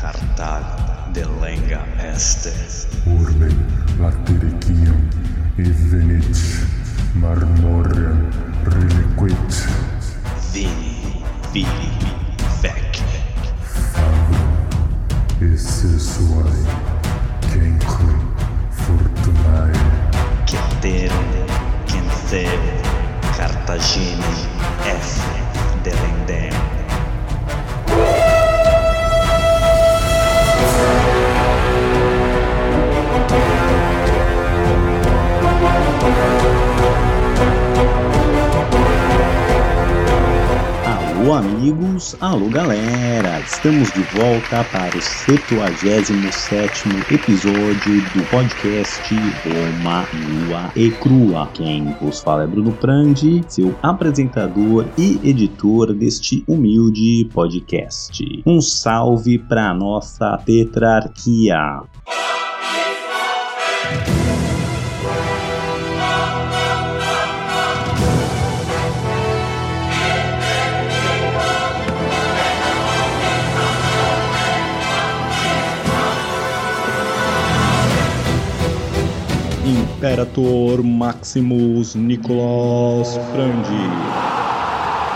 Cartal de lenga este. Urbe latericium evenit marmorem reliquit Vini, vili, vec. fabrum esse suae cenque fortunae Ceterum, Cenceu, Cartagine, F. Delendem. Alô amigos, alô galera, estamos de volta para o 77º episódio do podcast Roma Nua e Crua. Quem vos fala é Bruno Prandi, seu apresentador e editor deste humilde podcast. Um salve para nossa tetrarquia. Imperator Maximus Nicolas Prandi.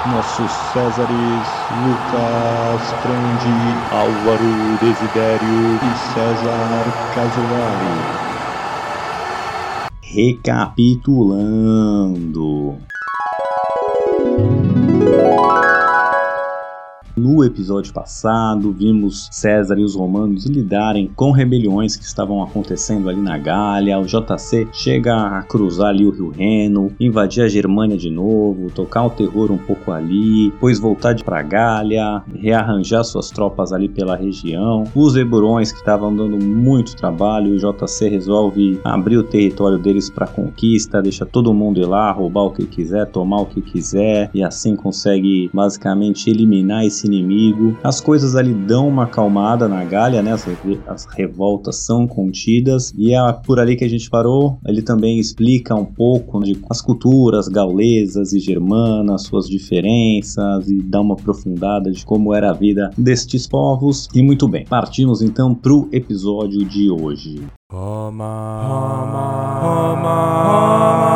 Nossos Césares Lucas Prandi, Álvaro Desidério e César Casolari. Recapitulando. No episódio passado, vimos César e os romanos lidarem com rebeliões que estavam acontecendo ali na Gália. O JC chega a cruzar ali o Rio Reno, invadir a Germânia de novo, tocar o terror um pouco ali, depois voltar para Gália, rearranjar suas tropas ali pela região. Os Eburões que estavam dando muito trabalho, o JC resolve abrir o território deles para conquista, deixa todo mundo ir lá, roubar o que quiser, tomar o que quiser e assim consegue basicamente eliminar esse inimigo. As coisas ali dão uma acalmada na Gália, né? As, as revoltas são contidas e é por ali que a gente parou. Ele também explica um pouco de as culturas gaulesas e germanas, suas diferenças e dá uma aprofundada de como era a vida destes povos. E muito bem, partimos então pro episódio de hoje. Roma, Roma, Roma, Roma.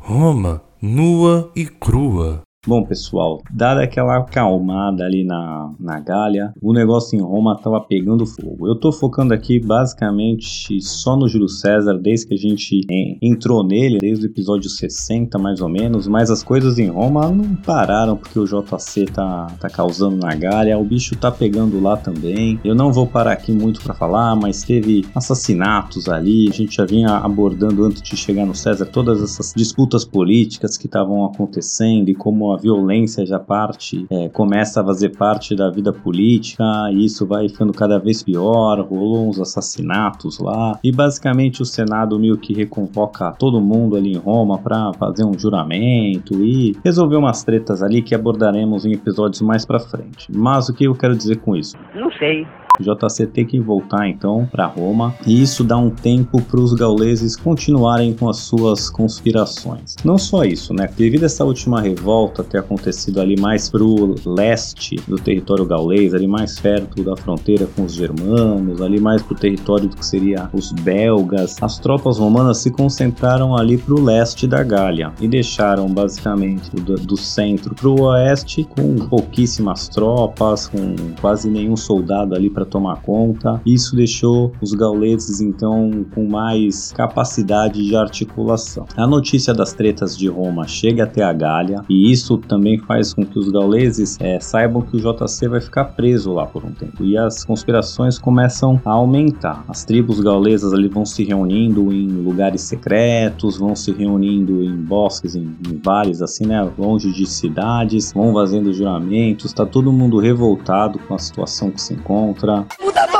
Roma, nua e crua. Bom, pessoal, dada aquela acalmada ali na, na Gália, o negócio em Roma tava pegando fogo. Eu tô focando aqui basicamente só no Júlio César, desde que a gente en- entrou nele, desde o episódio 60 mais ou menos, mas as coisas em Roma não pararam porque o JC tá, tá causando na Gália, o bicho tá pegando lá também. Eu não vou parar aqui muito para falar, mas teve assassinatos ali, a gente já vinha abordando antes de chegar no César todas essas disputas políticas que estavam acontecendo e como a violência já parte, é, começa a fazer parte da vida política e isso vai ficando cada vez pior, rolou uns assassinatos lá e basicamente o Senado meio que reconvoca todo mundo ali em Roma para fazer um juramento e resolver umas tretas ali que abordaremos em episódios mais pra frente. Mas o que eu quero dizer com isso? Não sei. JC tem que voltar então para Roma e isso dá um tempo para os gauleses continuarem com as suas conspirações. Não só isso, né? Devido a essa última revolta ter acontecido ali mais pro leste do território gaulês, ali mais perto da fronteira com os germanos, ali mais pro território do que seria os belgas, as tropas romanas se concentraram ali pro leste da Gália e deixaram basicamente do, do centro pro oeste com pouquíssimas tropas, com quase nenhum soldado ali para tomar conta. Isso deixou os gauleses então com mais capacidade de articulação. A notícia das tretas de Roma chega até a Gália e isso também faz com que os gauleses é, saibam que o JC vai ficar preso lá por um tempo e as conspirações começam a aumentar. As tribos gaulesas ali vão se reunindo em lugares secretos, vão se reunindo em bosques, em, em vales assim, né, longe de cidades, vão fazendo juramentos. Tá todo mundo revoltado com a situação que se encontra. Tá acontecendo?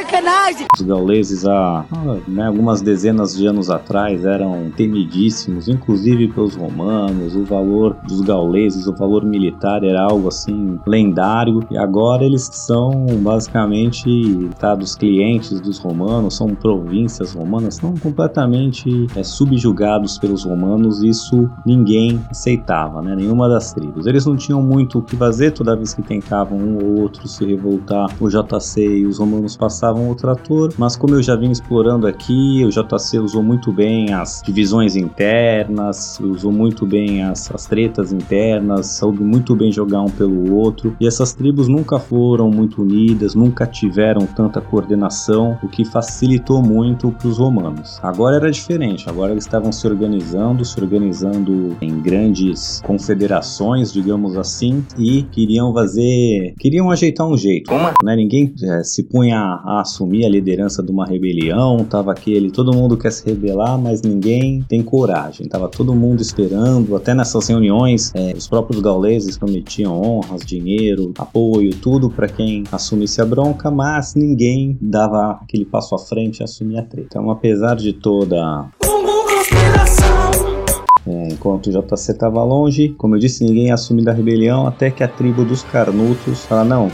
Sacanagem! Os gauleses há né, algumas dezenas de anos atrás eram temidíssimos, inclusive pelos romanos. O valor dos gauleses, o valor militar era algo assim lendário. E agora eles são basicamente estados clientes dos romanos, são províncias romanas, são completamente é, subjugados pelos romanos. Isso ninguém aceitava, né? Nenhuma das tribos. Eles não tinham muito o que fazer toda vez que tentavam um ou outro se revoltar. O JC e os romanos passavam o trator, mas como eu já vim explorando aqui, o JC usou muito bem as divisões internas, usou muito bem as, as tretas internas, soube muito bem jogar um pelo outro. E essas tribos nunca foram muito unidas, nunca tiveram tanta coordenação, o que facilitou muito para os romanos. Agora era diferente, agora eles estavam se organizando, se organizando em grandes confederações, digamos assim, e queriam fazer, queriam ajeitar um jeito. Né? Ninguém é, se punha a assumir a liderança de uma rebelião, tava aquele, todo mundo quer se rebelar, mas ninguém tem coragem. Tava todo mundo esperando, até nessas reuniões, é, os próprios gauleses prometiam honras, dinheiro, apoio, tudo para quem assumisse a bronca, mas ninguém dava aquele passo à frente e assumia a treta. Então, apesar de toda é, enquanto o JC estava longe, como eu disse, ninguém assumiu a rebelião até que a tribo dos Carnutos fala: não,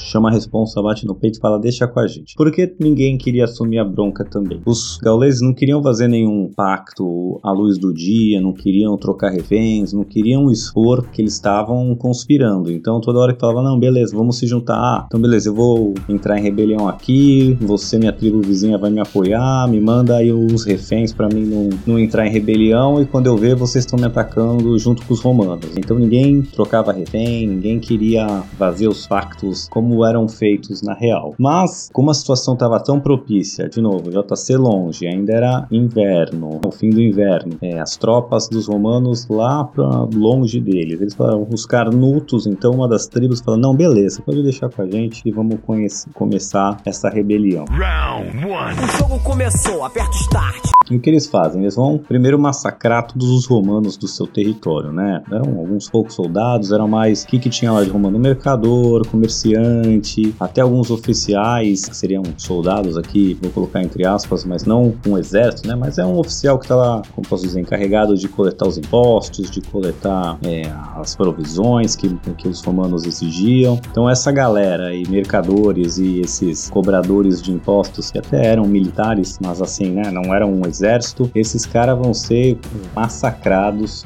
chama a responsa, bate no peito e fala: deixa com a gente. Porque ninguém queria assumir a bronca também. Os gauleses não queriam fazer nenhum pacto à luz do dia, não queriam trocar reféns, não queriam expor que eles estavam conspirando. Então toda hora que falava: não, beleza, vamos se juntar. Ah, então beleza, eu vou entrar em rebelião aqui, você, minha tribo vizinha, vai me apoiar, me manda aí os reféns para mim não, não entrar em rebelião e quando eu ver vocês estão me atacando junto com os romanos. Então ninguém trocava refém, ninguém queria fazer os pactos como como eram feitos na real. Mas, como a situação estava tão propícia, de novo, JC longe, ainda era inverno, o fim do inverno, é, as tropas dos romanos lá para longe deles. Eles falaram, os carnutos, então uma das tribos falou: não, beleza, pode deixar com a gente e vamos conhecer, começar essa rebelião. O jogo começou, aperta o start. E o que eles fazem? Eles vão primeiro massacrar todos os romanos do seu território, né? Eram alguns poucos soldados, eram mais o que, que tinha lá de romano? Mercador, comerciante, até alguns oficiais, que seriam soldados aqui, vou colocar entre aspas, mas não um exército, né? Mas é um oficial que está lá, como posso dizer, encarregado de coletar os impostos, de coletar é, as provisões que, que os romanos exigiam. Então essa galera e mercadores e esses cobradores de impostos que até eram militares, mas assim, né? Não eram um exército, esses caras vão ser massacrados.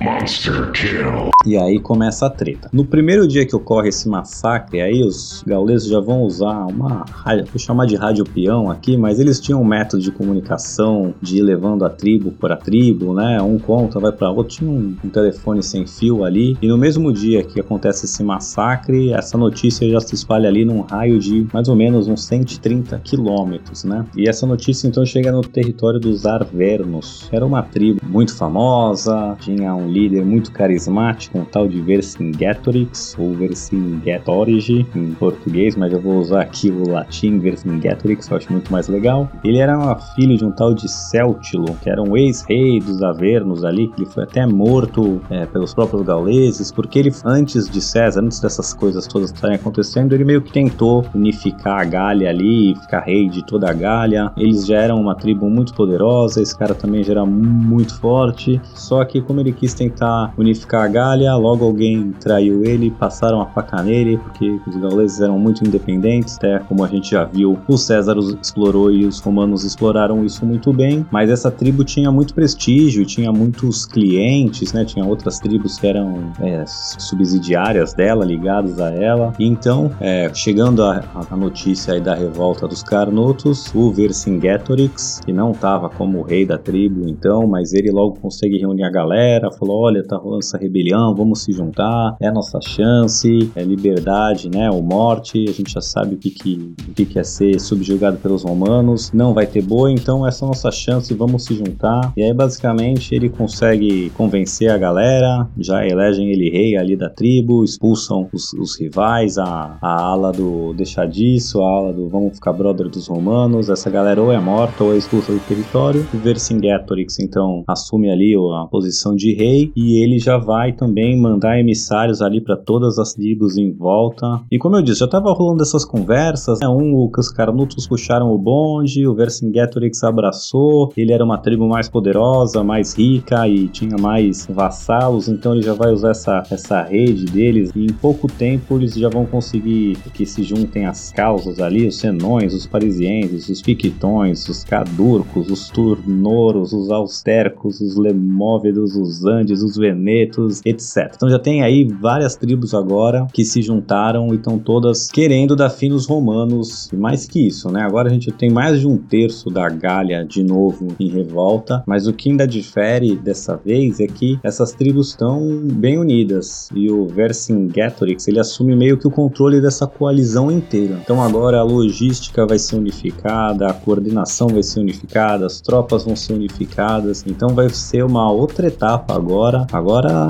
E aí começa a treta. No primeiro dia que ocorre esse massacre, aí os gauleses já vão usar uma vou chamar de rádio peão aqui, mas eles tinham um método de comunicação de ir levando a tribo por a tribo, né? Um conta, vai para outro, tinha um, um telefone sem fio ali. E no mesmo dia que acontece esse massacre, essa notícia já se espalha ali num raio de mais ou menos uns 130 quilômetros, né? E essa notícia então chega no território dos Arvernos era uma tribo muito famosa, tinha um líder muito carismático, um tal de Vercingetorix, ou Vercingetorix em português, mas eu vou usar aqui o latim Vercingetorix, eu acho muito mais legal. Ele era filho de um tal de Celtilo, que era um ex-rei dos Avernos ali, que foi até morto é, pelos próprios gauleses, porque ele, antes de César, antes dessas coisas todas estarem acontecendo, ele meio que tentou unificar a Gália ali, ficar rei de toda a Gália. Eles já eram uma tribo muito poderosa, esse cara também já era muito forte. Só que como ele quis tentar unificar a Gália, logo alguém traiu ele, passaram a faca nele, porque os gauleses eram muito independentes, até como a gente já viu, o César explorou e os romanos exploraram isso muito bem. Mas essa tribo tinha muito prestígio, tinha muitos clientes, né? Tinha outras tribos que eram é, subsidiárias dela, ligadas a ela. Então, é, chegando a, notícia aí da revolta dos Carnotos, o Vercingetorix, que não estava como rei da tribo, então, mas ele logo consegue reunir a galera, falou: olha, tá rolando essa rebelião, vamos se juntar, é nossa chance, é liberdade, né? Ou morte, a gente já sabe o que, que, o que, que é ser subjugado pelos romanos, não vai ter boa, então essa é a nossa chance, vamos se juntar. E aí, basicamente, ele consegue convencer a galera, já elegem ele rei ali da tribo, expulsam os, os rivais, a, a ala do deixar disso, a ala do vamos ficar brother dos romanos, essa galera ou é morta ou é expulsa do território. Vercingetorix então assume ali a posição de rei e ele já vai também também mandar emissários ali para todas as tribos em volta. E como eu disse, já tava rolando essas conversas, né? Um, que os Carnutos puxaram o bonde, o Vercingetorix abraçou, ele era uma tribo mais poderosa, mais rica e tinha mais vassalos, então ele já vai usar essa, essa rede deles e em pouco tempo eles já vão conseguir que se juntem as causas ali, os senões, os parisienses, os piquitões, os cadurcos, os turnoros, os austercos, os lemóvidos, os andes, os venetos, etc. Então já tem aí várias tribos agora que se juntaram e estão todas querendo dar fim nos romanos. E mais que isso, né? Agora a gente tem mais de um terço da Gália de novo em revolta, mas o que ainda difere dessa vez é que essas tribos estão bem unidas e o Vercingetorix ele assume meio que o controle dessa coalizão inteira. Então agora a logística vai ser unificada, a coordenação vai ser unificada, as tropas vão ser unificadas. Então vai ser uma outra etapa agora. Agora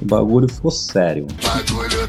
o bagulho ficou sério. Bagulho.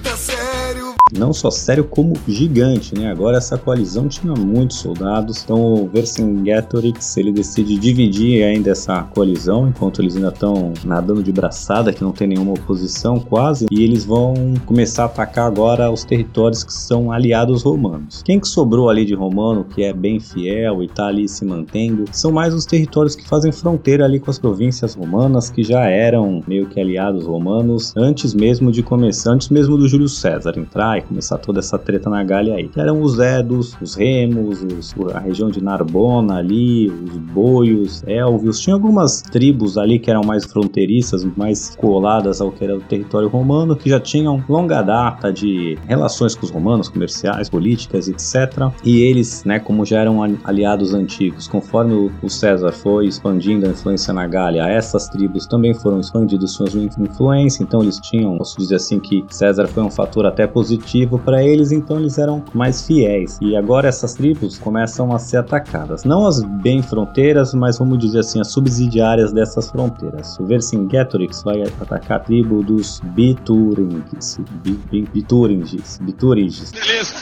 Não só sério como gigante, né? Agora essa coalizão tinha muitos soldados. Então o Vercingetorix ele decide dividir ainda essa coalizão, enquanto eles ainda estão nadando de braçada, que não tem nenhuma oposição quase, e eles vão começar a atacar agora os territórios que são aliados romanos. Quem que sobrou ali de romano, que é bem fiel e tá ali se mantendo, são mais os territórios que fazem fronteira ali com as províncias romanas, que já eram meio que aliados romanos antes mesmo de começar, antes mesmo do Júlio César entrar e começar toda essa treta na Gália aí. Eram os Edos, os Remos, os- a região de Narbona ali, os Boios, Elvios. Tinha algumas tribos ali que eram mais fronteiriças, mais coladas ao que era o território romano, que já tinham longa data de relações com os romanos, comerciais, políticas, etc. E eles, né, como já eram ali- aliados antigos, conforme o- o César foi expandindo a influência na Gália, essas tribos também foram expandindo suas influência, então eles tinham, posso dizer assim, que César foi um fator até positivo para eles, então eles eram mais fiéis. E agora essas tribos começam a ser atacadas. Não as bem fronteiras, mas vamos dizer assim, as subsidiárias dessas fronteiras. O Vercingetorix vai atacar a tribo dos Bituringes. Bi- Bi- Bituringes. Bituringes. Beleza.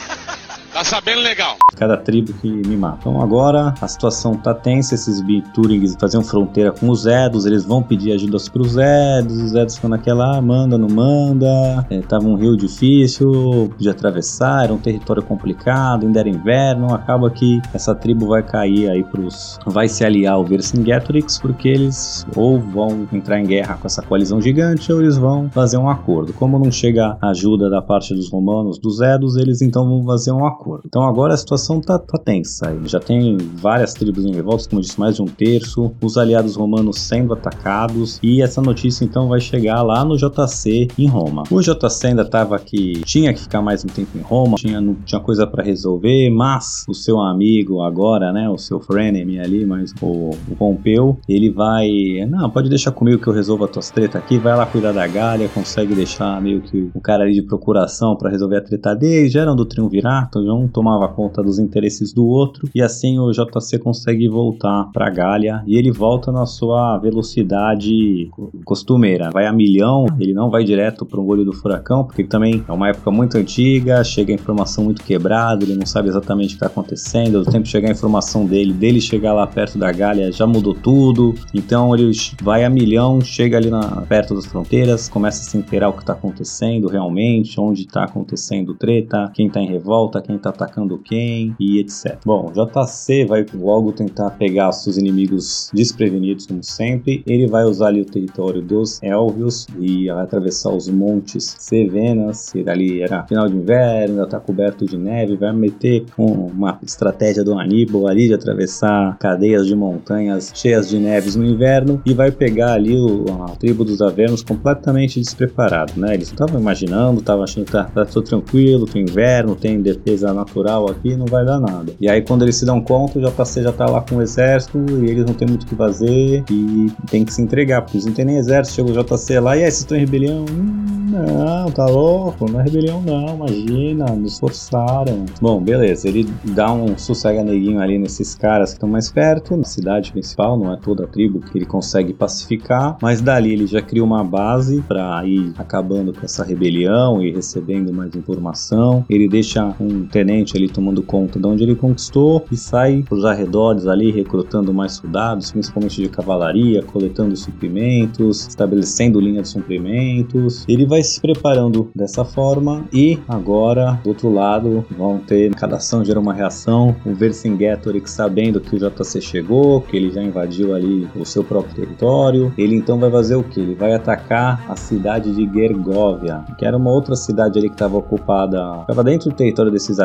Tá sabendo legal. cada tribo que me mata. Então agora a situação tá tensa, esses Biturings faziam fronteira com os Edos, eles vão pedir ajuda pros Edos, os Edos ficam naquela, ah, manda, não manda, é, tava um rio difícil de atravessar, era um território complicado, ainda era inverno, acaba que essa tribo vai cair aí pros... vai se aliar ao Vercingetorix, porque eles ou vão entrar em guerra com essa coalizão gigante, ou eles vão fazer um acordo. Como não chega ajuda da parte dos romanos, dos Edos, eles então vão fazer um acordo. Então agora a situação tá, tá tensa. Já tem várias tribos em revolta, como eu disse, mais de um terço, os aliados romanos sendo atacados, e essa notícia então vai chegar lá no JC em Roma. O JC ainda tava aqui, tinha que ficar mais um tempo em Roma, tinha, não tinha coisa para resolver, mas o seu amigo agora, né, o seu frenemy ali, mas o, o Pompeu, ele vai, não, pode deixar comigo que eu resolvo as tuas tretas aqui, vai lá cuidar da Gália, consegue deixar meio que o cara ali de procuração para resolver a treta dele, já eram do triunvirato, um tomava conta dos interesses do outro, e assim o JC consegue voltar pra Gália, e ele volta na sua velocidade co- costumeira, vai a milhão, ele não vai direto para um olho do furacão, porque também é uma época muito antiga, chega a informação muito quebrada, ele não sabe exatamente o que está acontecendo, o tempo de chegar a informação dele, dele chegar lá perto da Gália já mudou tudo, então ele vai a milhão, chega ali na, perto das fronteiras, começa a se inteirar o que está acontecendo realmente, onde está acontecendo treta, quem está em revolta, quem está atacando quem e etc. Bom, JC vai logo tentar pegar seus inimigos desprevenidos, como sempre. Ele vai usar ali o território dos Elvios e atravessar os montes Cevenas, que ali era final de inverno, ainda está coberto de neve, vai meter com uma estratégia do Aníbal ali de atravessar cadeias de montanhas cheias de neves no inverno e vai pegar ali o- a tribo dos Avernos completamente despreparado, né? Eles não estavam imaginando, estavam achando que tá, tá tudo tranquilo, tem inverno, tem defesa natural aqui, não vai dar nada. E aí quando eles se dão conta, o JC já tá lá com o exército e eles não tem muito o que fazer e tem que se entregar, porque eles não tem nem exército, chega o JC lá e aí, vocês estão em rebelião? Hum, não, tá louco, não é rebelião não, imagina, nos forçaram. Bom, beleza, ele dá um sossega-neguinho ali nesses caras que estão mais perto, na cidade principal, não é toda a tribo que ele consegue pacificar, mas dali ele já cria uma base para ir acabando com essa rebelião e recebendo mais informação. Ele deixa um tenente ali tomando conta de onde ele conquistou e sai para os arredores ali recrutando mais soldados, principalmente de cavalaria, coletando suprimentos, estabelecendo linha de suprimentos. Ele vai se preparando dessa forma e agora, do outro lado, vão ter cada ação gera uma reação. O Vercingetorix sabendo que o JC chegou, que ele já invadiu ali o seu próprio território, ele então vai fazer o que? Ele vai atacar a cidade de Gergovia, que era uma outra cidade ali que estava ocupada, estava dentro do território desses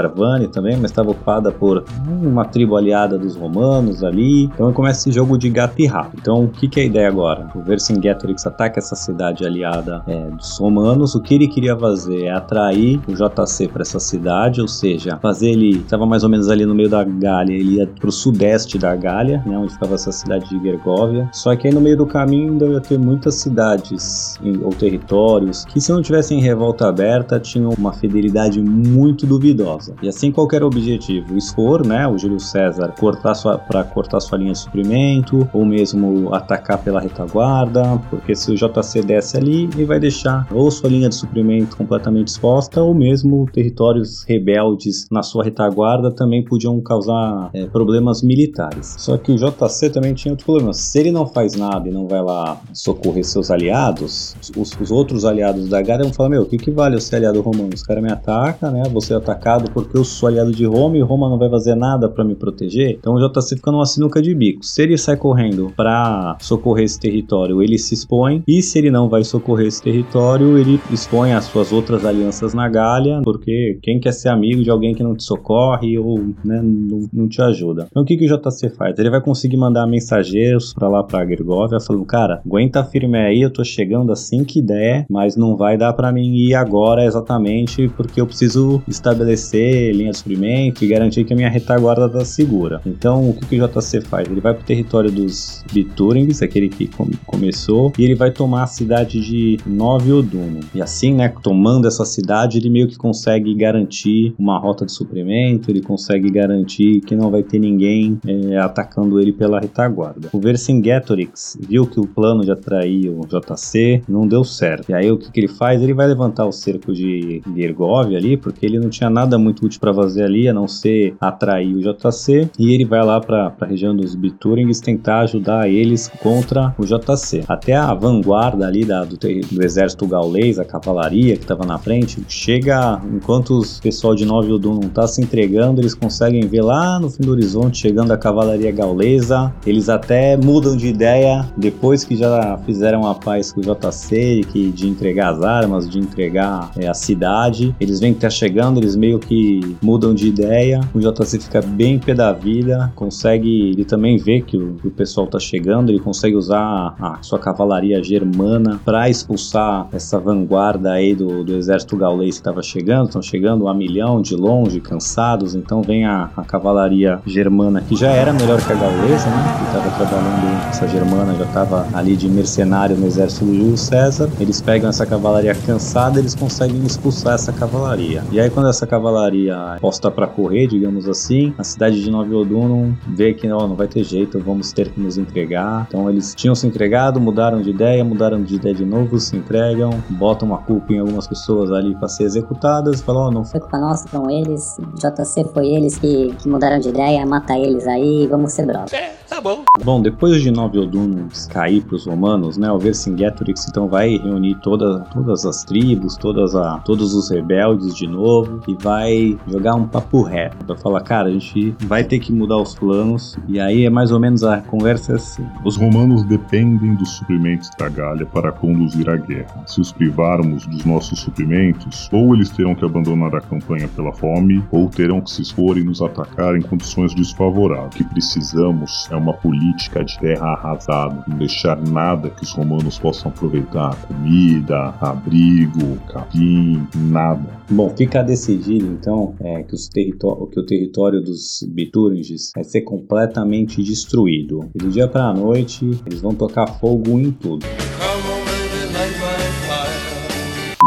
Também, mas estava ocupada por uma tribo aliada dos romanos ali. Então começa esse jogo de gato e rato. Então o que, que é a ideia agora? O Vercingetorix ataca essa cidade aliada é, dos romanos. O que ele queria fazer é atrair o JC para essa cidade, ou seja, fazer ele estava mais ou menos ali no meio da Gália, ele ia para o sudeste da Gália, né, onde ficava essa cidade de Gergovia. Só que aí no meio do caminho ainda ia ter muitas cidades ou territórios que se não tivessem revolta aberta tinham uma fidelidade muito duvidosa. E assim qualquer objetivo expor, né, o Júlio César cortar sua para cortar sua linha de suprimento ou mesmo atacar pela retaguarda, porque se o JC desce ali, ele vai deixar ou sua linha de suprimento completamente exposta ou mesmo territórios rebeldes na sua retaguarda também podiam causar é, problemas militares. Só que o JC também tinha outro problema. Se ele não faz nada e não vai lá socorrer seus aliados, os, os outros aliados da Gália vão falar: Meu, o que, que vale eu ser aliado romano? Os caras me atacam, né? Ser atacado porque eu sou aliado de Roma e Roma não vai fazer nada para me proteger. Então o JC fica numa sinuca de bico. Se ele sai correndo para socorrer esse território, ele se expõe. E se ele não vai socorrer esse território, ele expõe as suas outras alianças na Gália, porque quem quer ser amigo de alguém que não te socorre ou né, não, não, te ajuda. Então o que, que o JC faz? Ele vai conseguir mandar mensageiros para lá para Gergovia falando: Cara, aguenta firme aí, eu tô chegando assim que der, mas não vai dar para mim ir agora exatamente porque eu preciso estabelecer linha de suprimento e garantir que a minha retaguarda tá segura. Então o que, que o JC faz? Ele vai pro território dos Biturings, aquele que começou, e ele vai tomar a cidade de Nove Oduno. E assim, né, tomando essa cidade, ele meio que consegue garantir uma rota de suprimento, ele consegue garantir que não vai ter ninguém é, atacando ele pela retaguarda. O Vercingetorix viu que o plano de atrair o JC não deu certo. E aí o que, que ele faz? Ele vai levantar o cerco de Gergovia ali, porque ele não tinha nada muito útil para fazer ali, a não ser atrair o JC, e ele vai lá para a região dos Biturings tentar ajudar eles contra o JC. Até a vanguarda ali da, do, do exército gaulês, a cavalaria que estava na frente, chega enquanto o pessoal de Nove Odun não está se entregando, eles conseguem ver lá no fim do horizonte chegando a cavalaria gaulesa. Eles até mudam de ideia depois que já fizeram a paz com o JC, que de entregar as armas, de entregar é, a cidade. Eles veem que tá chegando, eles meio que mudam de ideia. O JC fica bem pé da vida, consegue. Ele também vê que o, o pessoal tá chegando, ele consegue usar a sua cavalaria germana para expulsar essa vanguarda aí do, do exército gaulês que estava chegando. Estão chegando a milhão de longe, cansados. Então vem a, a cavalaria germana que já era melhor que a gaulesa, né? Que estava trabalhando, essa germana já estava ali de mercenário no exército do Júlio César. Eles pegam essa cavalaria cansada, eles conseguem expulsar essa cavalaria. E aí quando essa cavalaria é posta para correr, digamos assim, a cidade de Nova Odunum vê que oh, não vai ter jeito, vamos ter que nos entregar. Então eles tinham se entregado, mudaram de ideia, mudaram de ideia de novo, se entregam, botam uma culpa em algumas pessoas ali para ser executadas, falam, oh, não foi culpa nossa, foram eles, JC foi eles que, que mudaram de ideia, mata eles aí, vamos ser brother. Tá bom. Bom, depois de Nove Odunum cair para os romanos, né, o Vercingetorix então vai reunir toda, todas as tribos, todas a, todos os rebeldes de novo e vai jogar um papo reto, vai falar, cara, a gente vai ter que mudar os planos e aí é mais ou menos a conversa assim. Os romanos dependem dos suprimentos da Gália para conduzir a guerra. Se os privarmos dos nossos suprimentos, ou eles terão que abandonar a campanha pela fome, ou terão que se expor e nos atacar em condições desfavoráveis. O que precisamos é uma política de terra arrasada, não deixar nada que os romanos possam aproveitar: comida, abrigo, capim, nada. Bom, fica decidido então é, que, os que o território dos Bituringes vai ser completamente destruído. E do dia para a noite eles vão tocar fogo em tudo.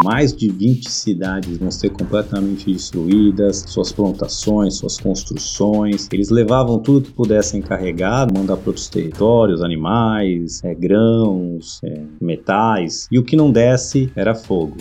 Mais de 20 cidades vão ser completamente destruídas, suas plantações, suas construções. Eles levavam tudo que pudessem carregar, mandar para outros territórios, animais, é, grãos, é, metais. E o que não desce era fogo.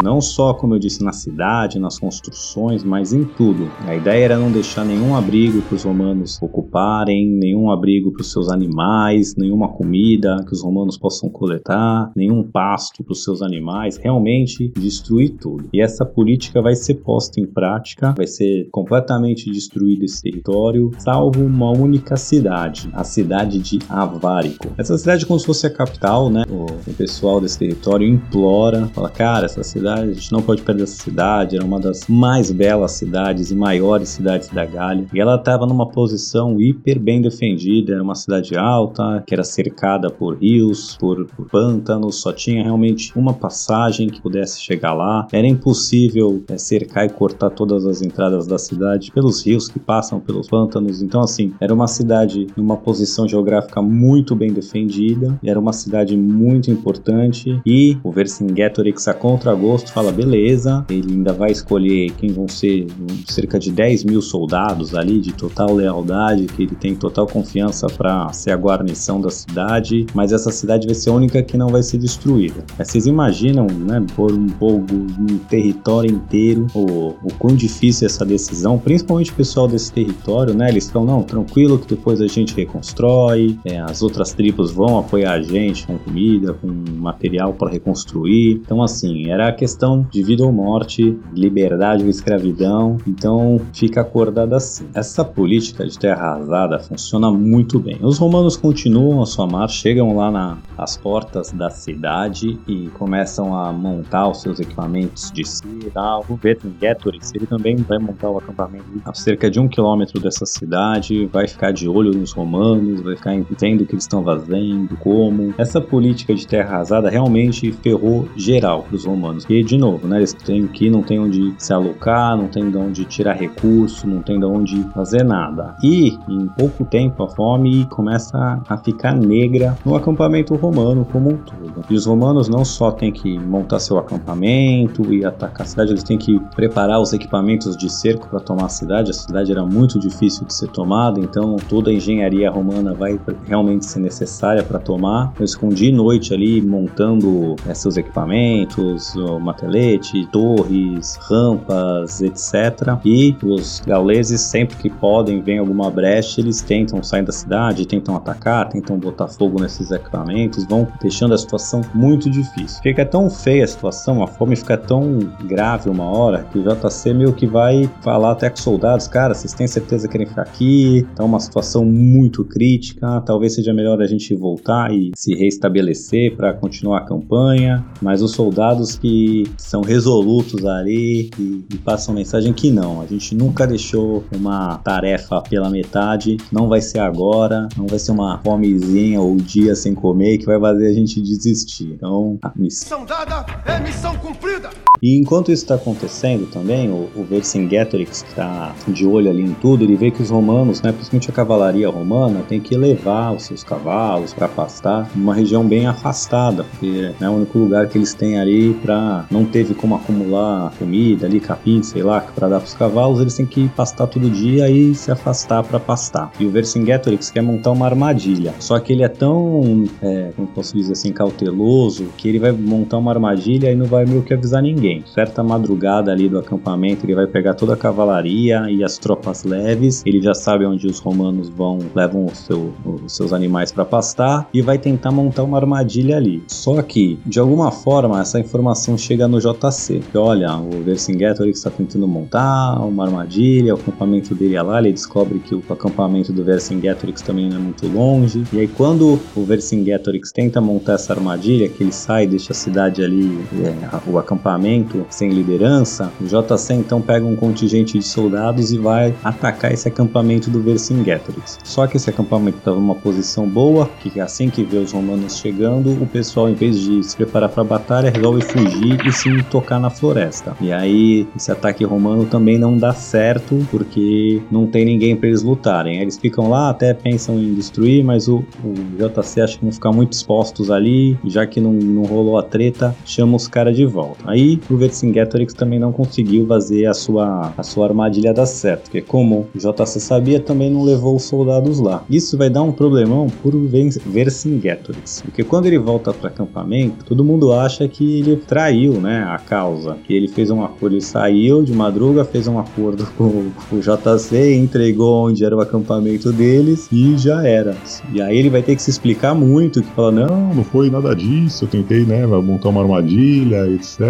Não só, como eu disse, na cidade, nas construções, mas em tudo. A ideia era não deixar nenhum abrigo para os romanos ocuparem, nenhum abrigo para os seus animais, nenhuma comida que os romanos possam coletar, nenhum pasto para os seus animais, realmente destruir tudo. E essa política vai ser posta em prática, vai ser completamente destruído esse território, salvo uma única cidade, a cidade de Avárico. Essa cidade é como se fosse a capital, né? O, o pessoal desse território implora, fala, cara, essa cidade, a gente não pode perder essa cidade, era uma das mais belas cidades e maiores cidades da Gália. E ela estava numa posição hiper bem defendida, era uma cidade alta, que era cercada por rios, por, por pântanos, só tinha realmente uma passagem que pudesse chegar lá. Era impossível é, cercar e cortar todas as entradas da cidade pelos rios que passam pelos pântanos. Então, assim, era uma cidade numa posição geográfica muito bem defendida, era uma cidade muito importante e o Vercingetorix a contragosto fala, beleza, ele ainda vai escolher quem vão ser cerca de 10 mil soldados ali de total lealdade, que ele tem total confiança para ser a guarnição da cidade, mas essa cidade vai ser a única que não vai ser destruída. Vocês imaginam, né, por um pouco um território inteiro, o, o quão difícil é essa decisão, principalmente o pessoal desse território, né, eles estão, não, tranquilo que depois a gente reconstrói, é, as outras tribos vão apoiar a gente com comida, com material para reconstruir. Então, assim, era a questão de vida ou morte, liberdade ou escravidão. Então, fica acordado assim. Essa política de terra arrasada funciona muito bem. Os romanos continuam a sua marcha, chegam lá nas portas da cidade e começam a montar os seus equipamentos de si e tal. O Vercingetorix, ele também vai montar o acampamento a cerca de um quilômetro dessa cidade, vai ficar de olho nos romanos, vai ficar vendo o que eles estão fazendo, como. Essa política de terra arrasada realmente ferrou geral para os romanos. E, de novo, né, eles têm que não tem onde se alocar, não tem de onde tirar recurso, não tem de onde fazer nada. E, em pouco tempo, a fome começa a ficar negra no acampamento romano como um todo. E os romanos não só têm que montar seu acampamento e atacar a cidade, eles têm que preparar os equipamentos de cerco para tomar a cidade. A cidade era muito difícil de ser tomada, então toda a engenharia romana vai realmente ser necessária para tomar. Eu escondi noite ali montando é, seus equipamentos, matelete, torres, rampas, etc. E os gauleses, sempre que podem, vem alguma brecha, eles tentam sair da cidade, tentam atacar, tentam botar fogo nesses equipamentos, vão deixando a situação muito difícil. Fica tão feia a situação, a fome fica tão grave uma hora que o JC meio que vai falar até com os soldados, cara, vocês têm certeza que querem ficar aqui? Tá uma situação muito crítica, talvez seja melhor a gente voltar e se restabelecer para continuar a campanha, mas os soldados que são resolutos ali e, e passam mensagem que não, a gente nunca deixou uma tarefa pela metade, não vai ser agora, não vai ser uma fomezinha ou dia sem comer que vai fazer a gente desistir. Então, a missão dada é missão cumprida. e enquanto isso está acontecendo também, o, o Vercingetorix que está de olho ali em tudo, ele vê que os romanos, né, principalmente a cavalaria romana, tem que levar os seus cavalos para pastar numa região bem afastada, porque é o único lugar que eles têm ali para não teve como acumular comida ali, capim, sei lá, para dar para os cavalos, eles têm que pastar todo dia e se afastar para pastar. E o Vercingetorix quer montar uma armadilha, só que ele é tão, é, como posso dizer assim, cauteloso, que ele vai montar uma armadilha e não vai meio que avisar ninguém. Certa madrugada ali do acampamento, ele vai pegar toda a cavalaria e as tropas leves, ele já sabe onde os romanos vão, levam seu, os seus animais para pastar e vai tentar montar uma armadilha ali. Só que, de alguma forma, essa informação chega no JC. Que, olha, o Vercingetorix está tentando montar uma armadilha, o acampamento dele é lá, ele descobre que o acampamento do Vercingetorix também não é muito longe. E aí, quando o Vercingetorix tenta montar essa armadilha, que ele sai, deixa a cidade ali, é, o acampamento sem liderança, o JC então pega um contingente de soldados e vai atacar esse acampamento do Vercingetorix. Só que esse acampamento estava numa posição boa, que assim que vê os romanos chegando, o pessoal, em vez de se preparar para a batalha, resolve fugir e se tocar na floresta. E aí, esse ataque romano também não dá certo, porque não tem ninguém para eles lutarem. Eles ficam lá, até pensam em destruir, mas o, o JC acha que vão ficar muito expostos ali, já que não, não rolou a treta, chama os caras de volta. Aí o Vercingetorix também não conseguiu fazer a sua, a sua armadilha dar certo, porque como o JC sabia, também não levou os soldados lá. Isso vai dar um problemão por Vercingetorix, porque quando ele volta para acampamento, todo mundo acha que ele traiu né, a causa. E ele fez um acordo, ele saiu de madruga, fez um acordo com o JC, entregou onde era o acampamento deles e já era. E aí ele vai ter que se explicar muito, que fala, não, Não, não foi nada disso. Eu tentei, né, montar uma armadilha, etc.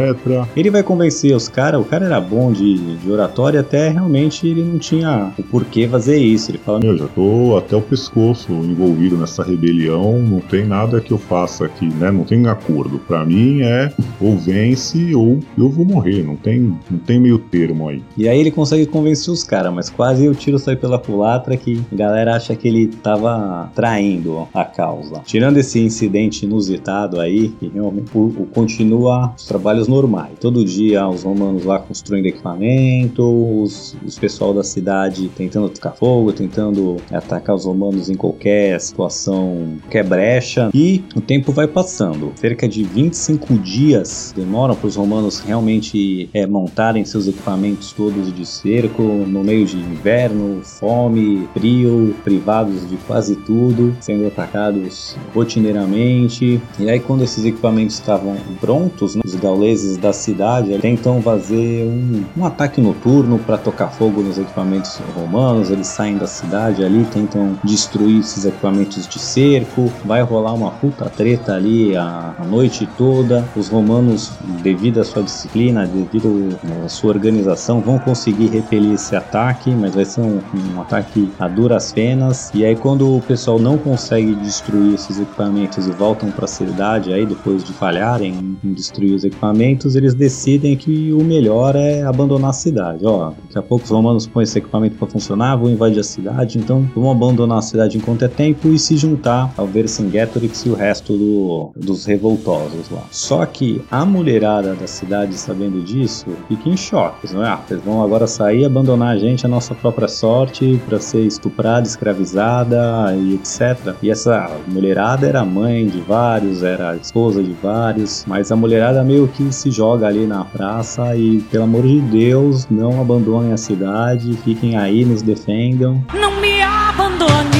Ele vai convencer os caras, o cara era bom de, de oratória, até realmente ele não tinha o porquê fazer isso. Ele fala, Eu já tô até o pescoço envolvido nessa rebelião. Não tem nada que eu faça aqui, né? Não tem acordo. Pra mim é ou vence ou eu vou morrer. Não tem, não tem meio termo aí. E aí ele consegue convencer os caras, mas quase o tiro sai pela culatra que a galera acha que ele tava traindo a causa. Tirando esse incidente inusitado aí, que realmente o- continua os trabalhos normais. Todo dia os romanos lá construindo equipamento, os, os pessoal da cidade tentando tocar fogo, tentando atacar os romanos em qualquer situação, qualquer brecha. E o tempo vai passando. Cerca de 25 dias demoram para os romanos realmente é, montarem seus equipamentos todos de cerco no meio de inverno, fome, frio, privados de quase tudo, sendo atacados rotineiramente. E aí, quando esses equipamentos estavam prontos, né, os gauleses da cidade tentam fazer um, um ataque noturno para tocar fogo nos equipamentos romanos. Eles saem da cidade ali, tentam destruir esses equipamentos de cerco. Vai rolar uma puta treta ali a, a noite toda. Os romanos, devido à sua disciplina, devido à sua organização, vão conseguir repelir esse ataque, mas vai ser um, um ataque a duras penas. E aí, quando o pessoal não consegue destruir esses equipamentos e voltam para a cidade, aí depois de falharem em destruir os equipamentos, eles decidem que o melhor é abandonar a cidade. Ó, daqui a pouco os romanos põem esse equipamento para funcionar, vão invadir a cidade, então vamos abandonar a cidade enquanto é tempo e se juntar ao Vercingetorix e o resto do- dos revoltosos lá. Só que a mulherada da cidade, sabendo disso, fica em choque. Não é? Ah, vocês vão agora sair e abandonar a gente, a nossa própria sorte, para ser estuprada, escravizada e etc. E essa mulherada era mãe de vários, era esposa de vários, mas a mulherada meio que se joga ali na praça e, pelo amor de Deus, não abandonem a cidade, fiquem aí, nos defendam. Não me abandone.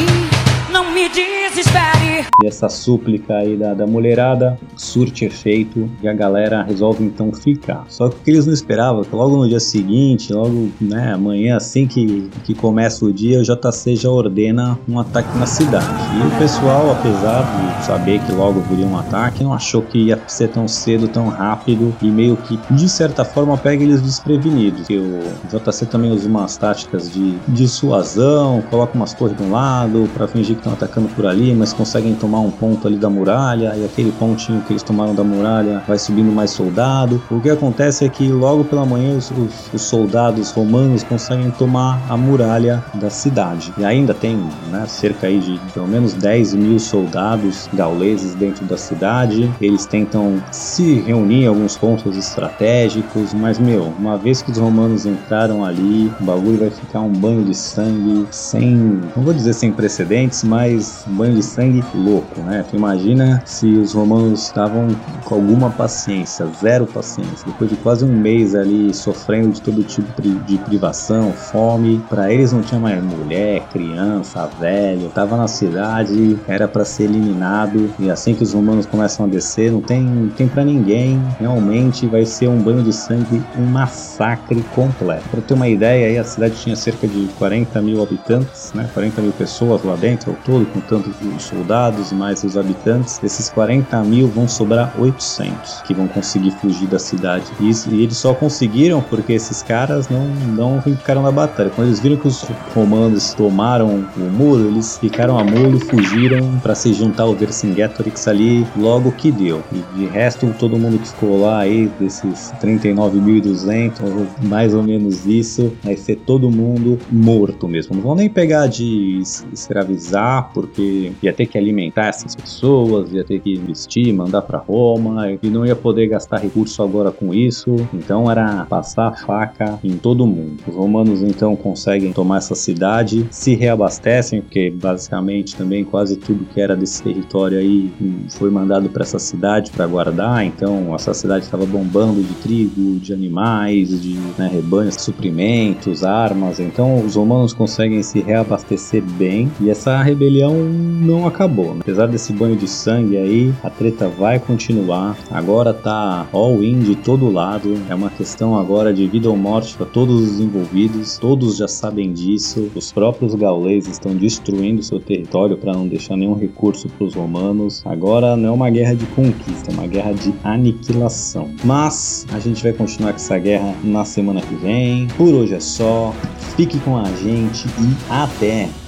E essa súplica aí da, da mulherada surte efeito e a galera resolve então ficar. Só que o que eles não esperavam, é que logo no dia seguinte, logo né, amanhã, assim que, que começa o dia, o JC já ordena um ataque na cidade. E o pessoal, apesar de saber que logo viria um ataque, não achou que ia ser tão cedo, tão rápido e meio que, de certa forma, pega eles desprevenidos. E o JC também usa umas táticas de dissuasão, coloca umas torres de um lado para fingir que estão atacando por ali, mas conseguem tomar um ponto ali da muralha e aquele pontinho que eles tomaram da muralha vai subindo mais soldado. O que acontece é que logo pela manhã os, os- os soldados romanos conseguem tomar a muralha da cidade. E ainda tem né, cerca aí de pelo menos 10 mil soldados gauleses dentro da cidade. Eles tentam se reunir em alguns pontos estratégicos, mas meu, uma vez que os romanos entraram ali, o bagulho vai ficar um banho de sangue sem, não vou dizer sem precedentes, mas banho de sangue louco, né? Tu imagina se os romanos estavam com alguma paciência, zero paciência, depois de quase um mês ali sofrendo de todo tipo de privação, fome, para eles não tinha mais mulher, criança, velho, tava na cidade, era para ser eliminado e assim que os romanos começam a descer, não tem, não tem para ninguém, realmente vai ser um banho de sangue, um massacre completo. Para ter uma ideia, aí a cidade tinha cerca de 40 mil habitantes, né? 40 mil pessoas lá dentro ao todo, contando os soldados mais os habitantes. Desses 40 mil vão sobrar 800 que vão conseguir fugir da cidade. E, e eles só conseguiram porque esses caras não, não ficaram na batalha. Quando eles viram que os romanos tomaram o muro, eles ficaram a muro, fugiram para se juntar ao Vercingetorix ali logo que deu. E de resto, todo mundo que ficou lá aí, desses 39.200, ou mais ou menos isso, vai ser todo mundo morto mesmo. Não vão nem pegar de es- escravizar, porque ia ter que alimentar essas pessoas, ia ter que investir, mandar para Roma, e não ia poder gastar recurso agora com isso. Então era passar a faca em todo mundo. Os romanos então conseguem tomar essa cidade, se reabastecem, porque basicamente também quase tudo que era desse território aí foi mandado para essa cidade para guardar. Então essa cidade estava bombando de trigo, de animais, de né, rebanhos, suprimentos, armas. Então os romanos conseguem se reabastecer bem e essa rebelião não acabou, Apesar desse banho de sangue aí, a treta vai continuar. Agora tá all-in de todo lado. É uma questão agora de vida ou morte para todos os envolvidos. Todos já sabem disso. Os próprios gauleses estão destruindo seu território para não deixar nenhum recurso para os romanos. Agora não é uma guerra de conquista, é uma guerra de aniquilação. Mas a gente vai continuar com essa guerra na semana que vem. Por hoje é só. Fique com a gente e até!